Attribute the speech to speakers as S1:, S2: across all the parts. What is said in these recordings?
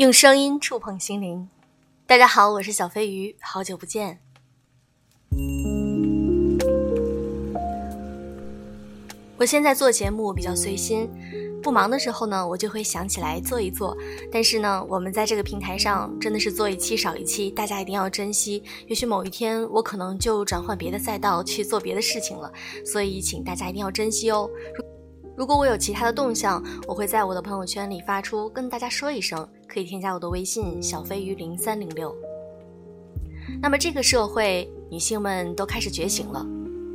S1: 用声音触碰心灵。大家好，我是小飞鱼，好久不见。我现在做节目比较随心，不忙的时候呢，我就会想起来做一做。但是呢，我们在这个平台上真的是做一期少一期，大家一定要珍惜。也许某一天我可能就转换别的赛道去做别的事情了，所以请大家一定要珍惜哦。如果我有其他的动向，我会在我的朋友圈里发出，跟大家说一声，可以添加我的微信小飞鱼零三零六。那么这个社会，女性们都开始觉醒了，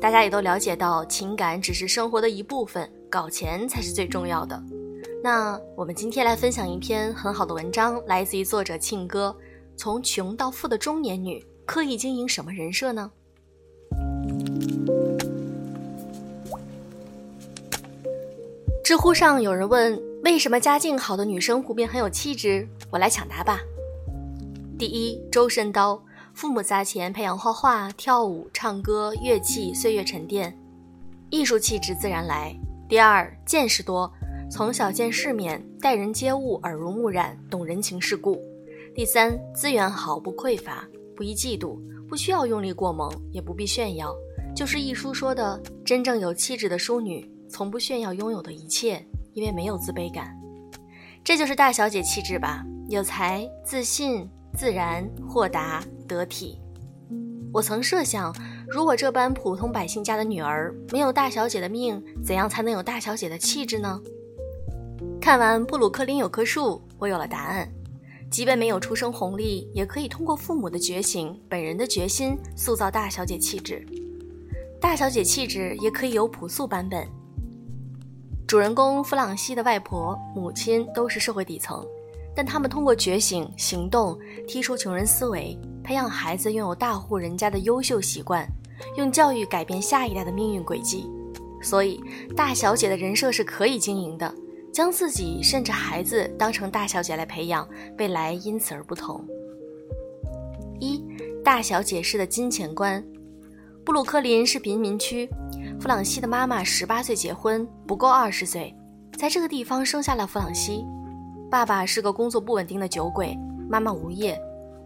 S1: 大家也都了解到，情感只是生活的一部分，搞钱才是最重要的。那我们今天来分享一篇很好的文章，来自于作者庆哥，从穷到富的中年女，刻意经营什么人设呢？知乎上有人问：为什么家境好的女生普遍很有气质？我来抢答吧。第一，周身刀，父母砸钱培养画画、跳舞、唱歌、乐器，岁月沉淀，艺术气质自然来。第二，见识多，从小见世面，待人接物耳濡目染，懂人情世故。第三，资源好，不匮乏，不易嫉妒，不需要用力过猛，也不必炫耀，就是一书说的真正有气质的淑女。从不炫耀拥有的一切，因为没有自卑感，这就是大小姐气质吧？有才、自信、自然、豁达、得体。我曾设想，如果这般普通百姓家的女儿没有大小姐的命，怎样才能有大小姐的气质呢？看完布鲁克林有棵树，我有了答案。即便没有出生红利，也可以通过父母的觉醒、本人的决心，塑造大小姐气质。大小姐气质也可以有朴素版本。主人公弗朗西的外婆、母亲都是社会底层，但他们通过觉醒、行动，剔除穷人思维，培养孩子拥有大户人家的优秀习惯，用教育改变下一代的命运轨迹。所以，大小姐的人设是可以经营的，将自己甚至孩子当成大小姐来培养，未来因此而不同。一大小姐式的金钱观，布鲁克林是贫民区。弗朗西的妈妈十八岁结婚，不够二十岁，在这个地方生下了弗朗西。爸爸是个工作不稳定的酒鬼，妈妈无业，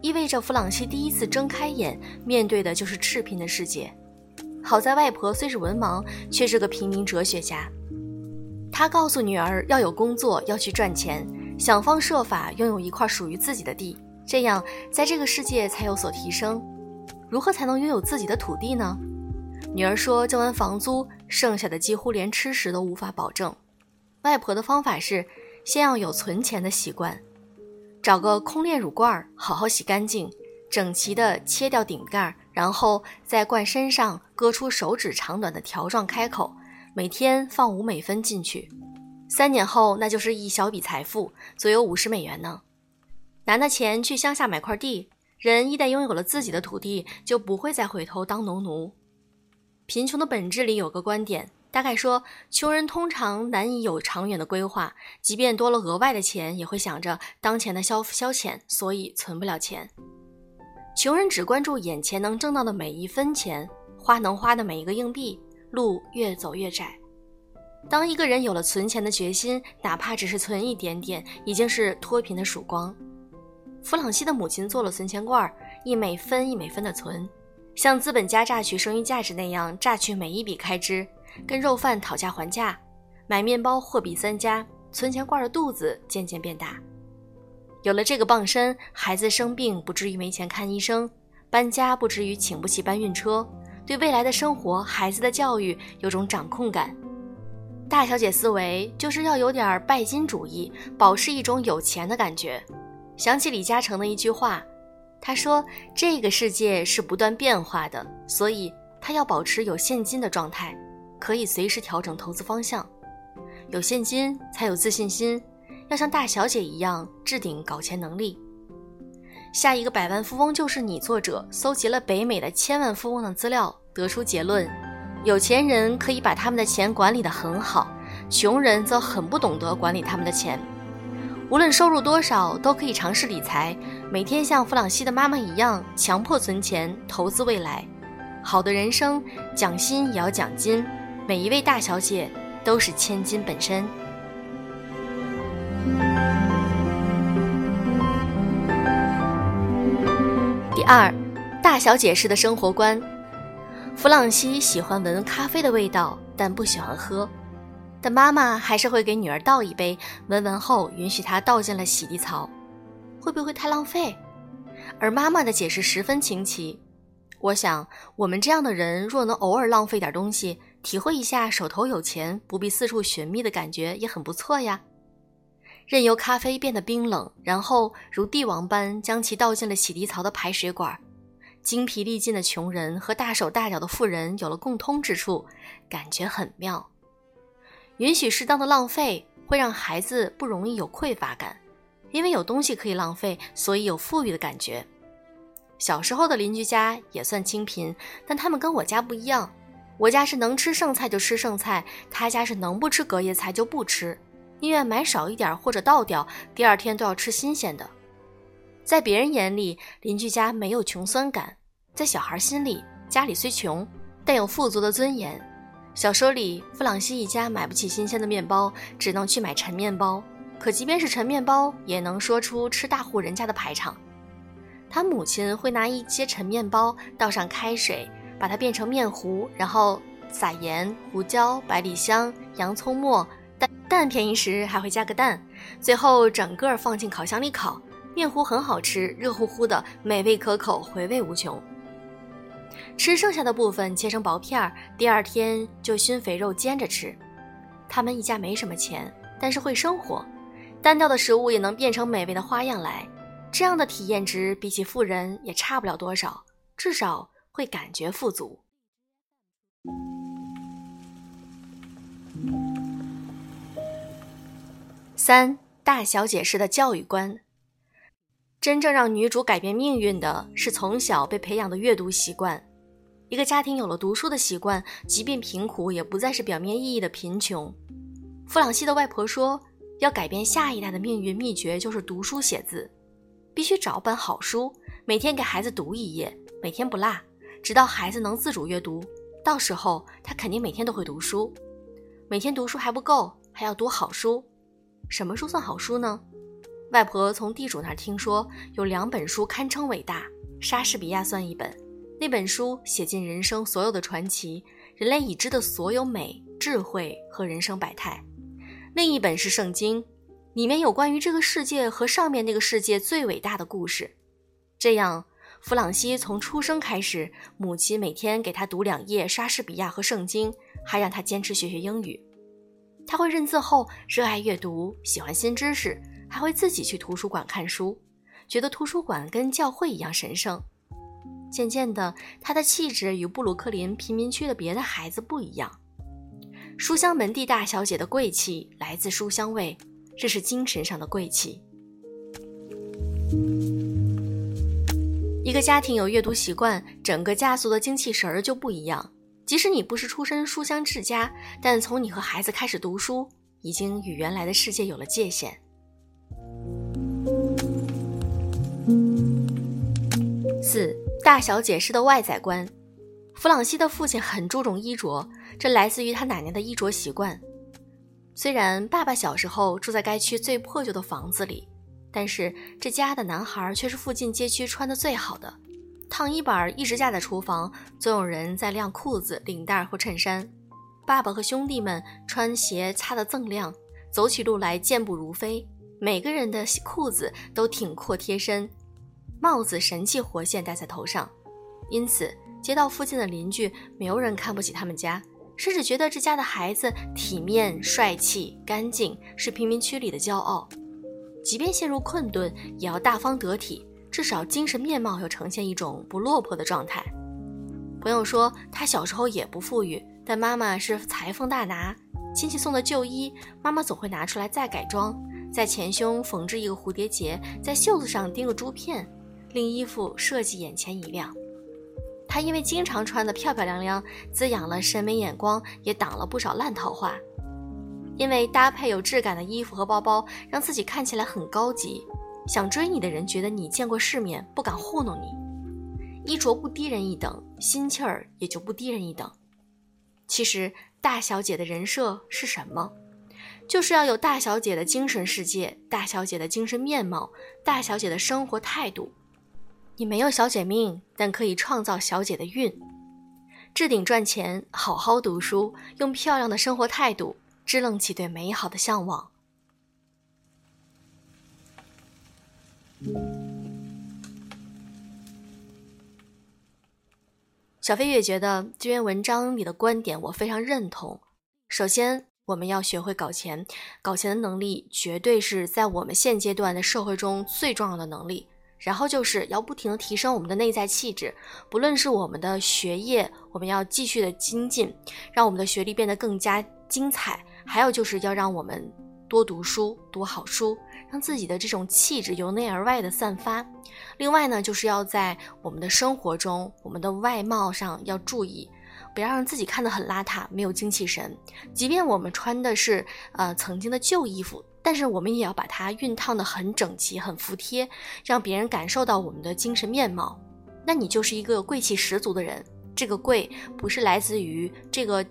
S1: 意味着弗朗西第一次睁开眼，面对的就是赤贫的世界。好在外婆虽是文盲，却是个平民哲学家。她告诉女儿要有工作，要去赚钱，想方设法拥有一块属于自己的地，这样在这个世界才有所提升。如何才能拥有自己的土地呢？女儿说：“交完房租，剩下的几乎连吃食都无法保证。”外婆的方法是，先要有存钱的习惯，找个空炼乳罐，好好洗干净，整齐地切掉顶盖，然后在罐身上割出手指长短的条状开口，每天放五美分进去。三年后，那就是一小笔财富，足有五十美元呢。拿那钱去乡下买块地，人一旦拥有了自己的土地，就不会再回头当农奴。贫穷的本质里有个观点，大概说，穷人通常难以有长远的规划，即便多了额外的钱，也会想着当前的消消遣，所以存不了钱。穷人只关注眼前能挣到的每一分钱，花能花的每一个硬币，路越走越窄。当一个人有了存钱的决心，哪怕只是存一点点，已经是脱贫的曙光。弗朗西的母亲做了存钱罐，一美分一美分的存。像资本家榨取剩余价值那样榨取每一笔开支，跟肉贩讨价还价，买面包货比三家，存钱罐的肚子渐渐变大。有了这个傍身，孩子生病不至于没钱看医生，搬家不至于请不起搬运车，对未来的生活、孩子的教育有种掌控感。大小姐思维就是要有点拜金主义，保持一种有钱的感觉。想起李嘉诚的一句话。他说：“这个世界是不断变化的，所以他要保持有现金的状态，可以随时调整投资方向。有现金才有自信心，要像大小姐一样置顶搞钱能力。下一个百万富翁就是你。”作者搜集了北美的千万富翁的资料，得出结论：有钱人可以把他们的钱管理得很好，穷人则很不懂得管理他们的钱。无论收入多少，都可以尝试理财。每天像弗朗西的妈妈一样，强迫存钱，投资未来。好的人生，奖薪也要奖金。每一位大小姐都是千金本身。第二，大小姐式的生活观。弗朗西喜欢闻咖啡的味道，但不喜欢喝。但妈妈还是会给女儿倒一杯，闻闻后允许她倒进了洗涤槽。会不会太浪费？而妈妈的解释十分清奇。我想，我们这样的人若能偶尔浪费点东西，体会一下手头有钱不必四处寻觅的感觉，也很不错呀。任由咖啡变得冰冷，然后如帝王般将其倒进了洗涤槽的排水管。精疲力尽的穷人和大手大脚的富人有了共通之处，感觉很妙。允许适当的浪费，会让孩子不容易有匮乏感，因为有东西可以浪费，所以有富裕的感觉。小时候的邻居家也算清贫，但他们跟我家不一样。我家是能吃剩菜就吃剩菜，他家是能不吃隔夜菜就不吃，宁愿买少一点或者倒掉，第二天都要吃新鲜的。在别人眼里，邻居家没有穷酸感；在小孩心里，家里虽穷，但有富足的尊严。小说里，弗朗西一家买不起新鲜的面包，只能去买陈面包。可即便是陈面包，也能说出吃大户人家的排场。他母亲会拿一些陈面包倒上开水，把它变成面糊，然后撒盐、胡椒、百里香、洋葱末，蛋蛋便宜时还会加个蛋，最后整个放进烤箱里烤。面糊很好吃，热乎乎的，美味可口，回味无穷。吃剩下的部分切成薄片儿，第二天就熏肥肉煎着吃。他们一家没什么钱，但是会生活，单调的食物也能变成美味的花样来。这样的体验值比起富人也差不了多少，至少会感觉富足。三大小姐式的教育观，真正让女主改变命运的是从小被培养的阅读习惯。一个家庭有了读书的习惯，即便贫苦，也不再是表面意义的贫穷。弗朗西的外婆说，要改变下一代的命运，秘诀就是读书写字。必须找本好书，每天给孩子读一页，每天不落，直到孩子能自主阅读。到时候他肯定每天都会读书。每天读书还不够，还要读好书。什么书算好书呢？外婆从地主那儿听说有两本书堪称伟大，莎士比亚算一本。那本书写尽人生所有的传奇，人类已知的所有美、智慧和人生百态。另一本是圣经。里面有关于这个世界和上面那个世界最伟大的故事。这样，弗朗西从出生开始，母亲每天给他读两页莎士比亚和圣经，还让他坚持学学英语。他会认字后热爱阅读，喜欢新知识，还会自己去图书馆看书，觉得图书馆跟教会一样神圣。渐渐的，他的气质与布鲁克林贫民区的别的孩子不一样。书香门第大小姐的贵气来自书香味。这是精神上的贵气。一个家庭有阅读习惯，整个家族的精气神儿就不一样。即使你不是出身书香世家，但从你和孩子开始读书，已经与原来的世界有了界限。四大小姐式的外在观，弗朗西的父亲很注重衣着，这来自于他奶奶的衣着习惯。虽然爸爸小时候住在该区最破旧的房子里，但是这家的男孩却是附近街区穿的最好的。烫衣板一直架在厨房，总有人在晾裤子、领带或衬衫。爸爸和兄弟们穿鞋擦得锃亮，走起路来健步如飞。每个人的裤子都挺阔贴身，帽子神气活现戴在头上，因此街道附近的邻居没有人看不起他们家。甚至觉得这家的孩子体面、帅气、干净，是贫民区里的骄傲。即便陷入困顿，也要大方得体，至少精神面貌要呈现一种不落魄的状态。朋友说他小时候也不富裕，但妈妈是裁缝大拿。亲戚送的旧衣，妈妈总会拿出来再改装，在前胸缝制一个蝴蝶结，在袖子上钉个珠片，令衣服设计眼前一亮。他因为经常穿得漂漂亮亮，滋养了审美眼光，也挡了不少烂桃花。因为搭配有质感的衣服和包包，让自己看起来很高级，想追你的人觉得你见过世面，不敢糊弄你。衣着不低人一等，心气儿也就不低人一等。其实大小姐的人设是什么？就是要有大小姐的精神世界，大小姐的精神面貌，大小姐的生活态度。你没有小姐命，但可以创造小姐的运。置顶赚钱，好好读书，用漂亮的生活态度支棱起对美好的向往。小飞也觉得这篇文章里的观点我非常认同。首先，我们要学会搞钱，搞钱的能力绝对是在我们现阶段的社会中最重要的能力。然后就是要不停的提升我们的内在气质，不论是我们的学业，我们要继续的精进，让我们的学历变得更加精彩；还有就是要让我们多读书，读好书，让自己的这种气质由内而外的散发。另外呢，就是要在我们的生活中，我们的外貌上要注意。不要让自己看得很邋遢，没有精气神。即便我们穿的是呃曾经的旧衣服，但是我们也要把它熨烫得很整齐、很服帖，让别人感受到我们的精神面貌。那你就是一个贵气十足的人。这个贵不是来自于这个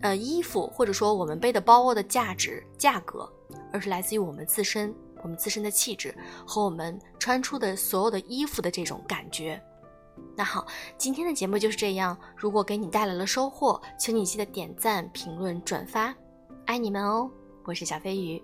S1: 呃衣服，或者说我们背的包的价值、价格，而是来自于我们自身、我们自身的气质和我们穿出的所有的衣服的这种感觉。那好，今天的节目就是这样。如果给你带来了收获，请你记得点赞、评论、转发，爱你们哦！我是小飞鱼。